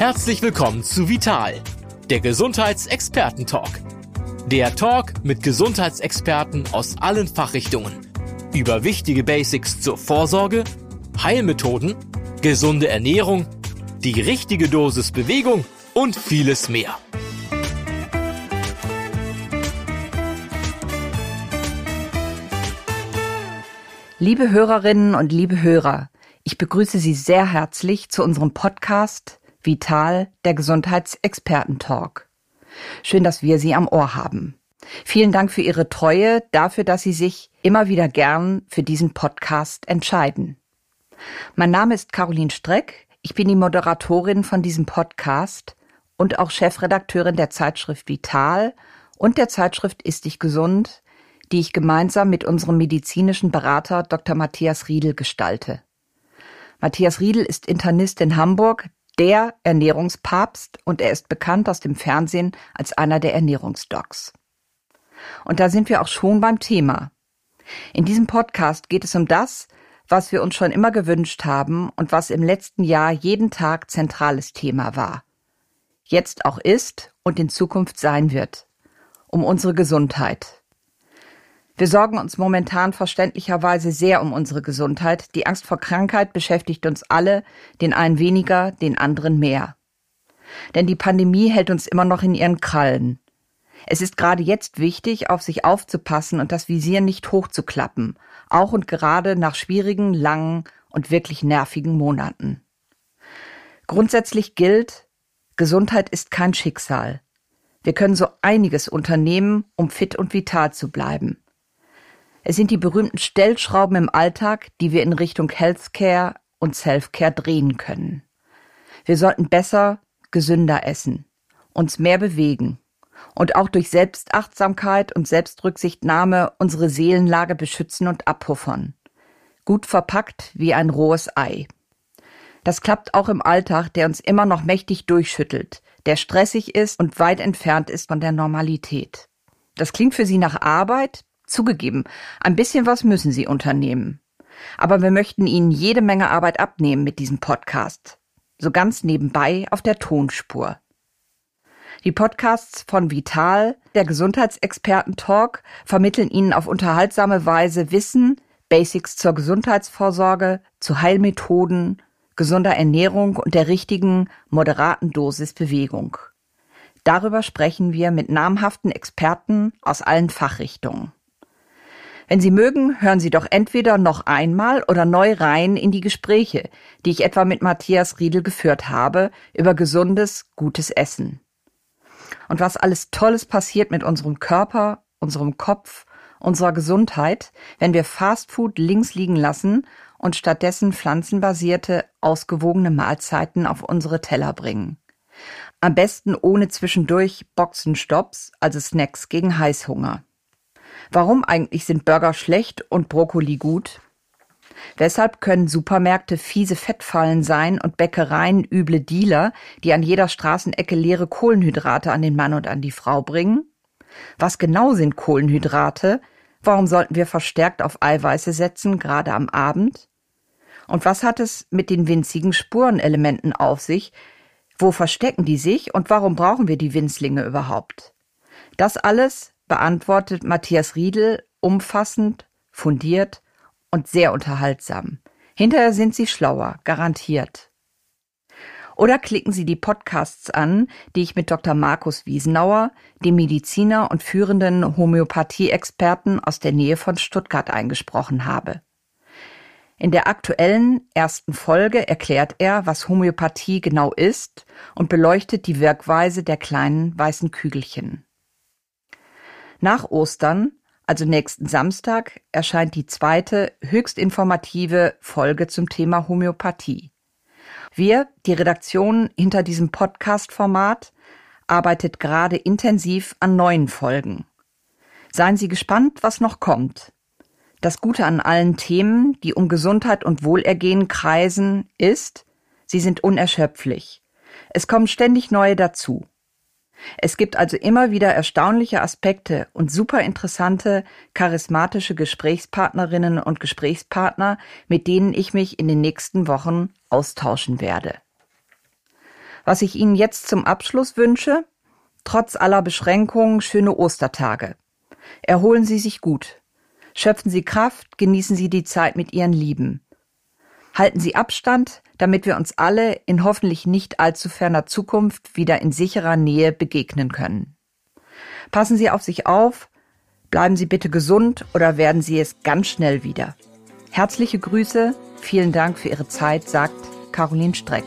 Herzlich willkommen zu Vital, der Gesundheitsexperten-Talk. Der Talk mit Gesundheitsexperten aus allen Fachrichtungen über wichtige Basics zur Vorsorge, Heilmethoden, gesunde Ernährung, die richtige Dosis Bewegung und vieles mehr. Liebe Hörerinnen und liebe Hörer, ich begrüße Sie sehr herzlich zu unserem Podcast Vital, der Gesundheitsexperten-Talk. Schön, dass wir Sie am Ohr haben. Vielen Dank für Ihre Treue, dafür, dass Sie sich immer wieder gern für diesen Podcast entscheiden. Mein Name ist Caroline Streck. Ich bin die Moderatorin von diesem Podcast und auch Chefredakteurin der Zeitschrift Vital und der Zeitschrift Ist dich gesund, die ich gemeinsam mit unserem medizinischen Berater Dr. Matthias Riedel gestalte. Matthias Riedel ist Internist in Hamburg, der Ernährungspapst und er ist bekannt aus dem Fernsehen als einer der Ernährungsdocs. Und da sind wir auch schon beim Thema. In diesem Podcast geht es um das, was wir uns schon immer gewünscht haben und was im letzten Jahr jeden Tag zentrales Thema war. Jetzt auch ist und in Zukunft sein wird. Um unsere Gesundheit. Wir sorgen uns momentan verständlicherweise sehr um unsere Gesundheit. Die Angst vor Krankheit beschäftigt uns alle, den einen weniger, den anderen mehr. Denn die Pandemie hält uns immer noch in ihren Krallen. Es ist gerade jetzt wichtig, auf sich aufzupassen und das Visier nicht hochzuklappen, auch und gerade nach schwierigen, langen und wirklich nervigen Monaten. Grundsätzlich gilt, Gesundheit ist kein Schicksal. Wir können so einiges unternehmen, um fit und vital zu bleiben. Es sind die berühmten Stellschrauben im Alltag, die wir in Richtung Healthcare und Selfcare drehen können. Wir sollten besser, gesünder essen, uns mehr bewegen und auch durch Selbstachtsamkeit und Selbstrücksichtnahme unsere Seelenlage beschützen und abpuffern. Gut verpackt wie ein rohes Ei. Das klappt auch im Alltag, der uns immer noch mächtig durchschüttelt, der stressig ist und weit entfernt ist von der Normalität. Das klingt für Sie nach Arbeit, Zugegeben, ein bisschen was müssen Sie unternehmen. Aber wir möchten Ihnen jede Menge Arbeit abnehmen mit diesem Podcast. So ganz nebenbei auf der Tonspur. Die Podcasts von Vital, der Gesundheitsexperten-Talk, vermitteln Ihnen auf unterhaltsame Weise Wissen, Basics zur Gesundheitsvorsorge, zu Heilmethoden, gesunder Ernährung und der richtigen, moderaten Dosis Bewegung. Darüber sprechen wir mit namhaften Experten aus allen Fachrichtungen. Wenn Sie mögen, hören Sie doch entweder noch einmal oder neu rein in die Gespräche, die ich etwa mit Matthias Riedel geführt habe über gesundes, gutes Essen. Und was alles Tolles passiert mit unserem Körper, unserem Kopf, unserer Gesundheit, wenn wir Fastfood links liegen lassen und stattdessen pflanzenbasierte, ausgewogene Mahlzeiten auf unsere Teller bringen. Am besten ohne zwischendurch Boxenstopps, also Snacks gegen Heißhunger. Warum eigentlich sind Burger schlecht und Brokkoli gut? Weshalb können Supermärkte fiese Fettfallen sein und Bäckereien üble Dealer, die an jeder Straßenecke leere Kohlenhydrate an den Mann und an die Frau bringen? Was genau sind Kohlenhydrate? Warum sollten wir verstärkt auf Eiweiße setzen, gerade am Abend? Und was hat es mit den winzigen Spurenelementen auf sich? Wo verstecken die sich und warum brauchen wir die Winzlinge überhaupt? Das alles beantwortet Matthias Riedel umfassend, fundiert und sehr unterhaltsam. Hinterher sind Sie schlauer, garantiert. Oder klicken Sie die Podcasts an, die ich mit Dr. Markus Wiesenauer, dem Mediziner und führenden Homöopathie-Experten aus der Nähe von Stuttgart eingesprochen habe. In der aktuellen ersten Folge erklärt er, was Homöopathie genau ist und beleuchtet die Wirkweise der kleinen weißen Kügelchen. Nach Ostern, also nächsten Samstag, erscheint die zweite, höchst informative Folge zum Thema Homöopathie. Wir, die Redaktion hinter diesem Podcast-Format, arbeitet gerade intensiv an neuen Folgen. Seien Sie gespannt, was noch kommt. Das Gute an allen Themen, die um Gesundheit und Wohlergehen kreisen, ist, sie sind unerschöpflich. Es kommen ständig neue dazu. Es gibt also immer wieder erstaunliche Aspekte und super interessante, charismatische Gesprächspartnerinnen und Gesprächspartner, mit denen ich mich in den nächsten Wochen austauschen werde. Was ich Ihnen jetzt zum Abschluss wünsche, trotz aller Beschränkungen schöne Ostertage. Erholen Sie sich gut. Schöpfen Sie Kraft, genießen Sie die Zeit mit Ihren Lieben. Halten Sie Abstand, damit wir uns alle in hoffentlich nicht allzu ferner Zukunft wieder in sicherer Nähe begegnen können. Passen Sie auf sich auf, bleiben Sie bitte gesund oder werden Sie es ganz schnell wieder. Herzliche Grüße, vielen Dank für Ihre Zeit, sagt Caroline Streck.